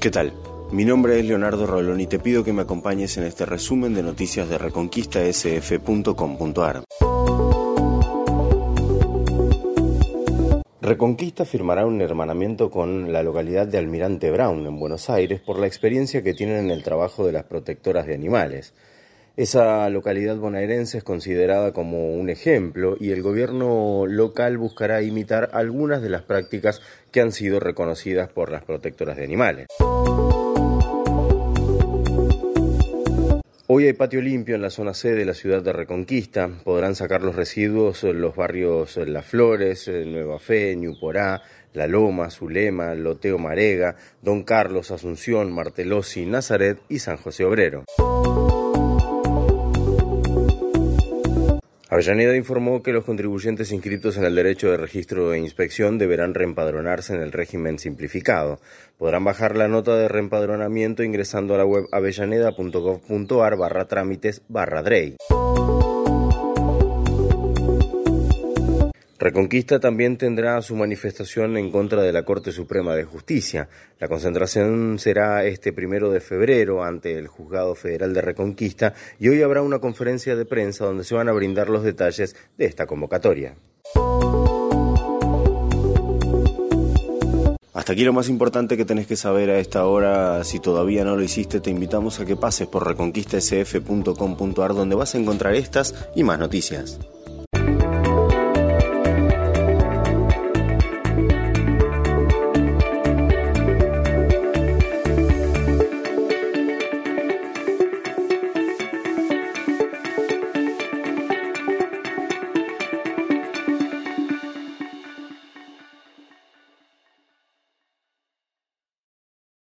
¿Qué tal? Mi nombre es Leonardo Rolón y te pido que me acompañes en este resumen de noticias de reconquistasf.com.ar. Reconquista firmará un hermanamiento con la localidad de Almirante Brown en Buenos Aires por la experiencia que tienen en el trabajo de las protectoras de animales. Esa localidad bonaerense es considerada como un ejemplo y el gobierno local buscará imitar algunas de las prácticas que han sido reconocidas por las protectoras de animales. Hoy hay patio limpio en la zona C de la ciudad de Reconquista. Podrán sacar los residuos los barrios Las Flores, Nueva Fe, Ñuporá, La Loma, Zulema, Loteo Marega, Don Carlos, Asunción, Martelosi, Nazaret y San José Obrero. Avellaneda informó que los contribuyentes inscritos en el derecho de registro e inspección deberán reempadronarse en el régimen simplificado. Podrán bajar la nota de reempadronamiento ingresando a la web avellaneda.gov.ar barra trámites barra DREI. Reconquista también tendrá su manifestación en contra de la Corte Suprema de Justicia. La concentración será este primero de febrero ante el Juzgado Federal de Reconquista y hoy habrá una conferencia de prensa donde se van a brindar los detalles de esta convocatoria. Hasta aquí lo más importante que tenés que saber a esta hora. Si todavía no lo hiciste, te invitamos a que pases por reconquistasf.com.ar donde vas a encontrar estas y más noticias.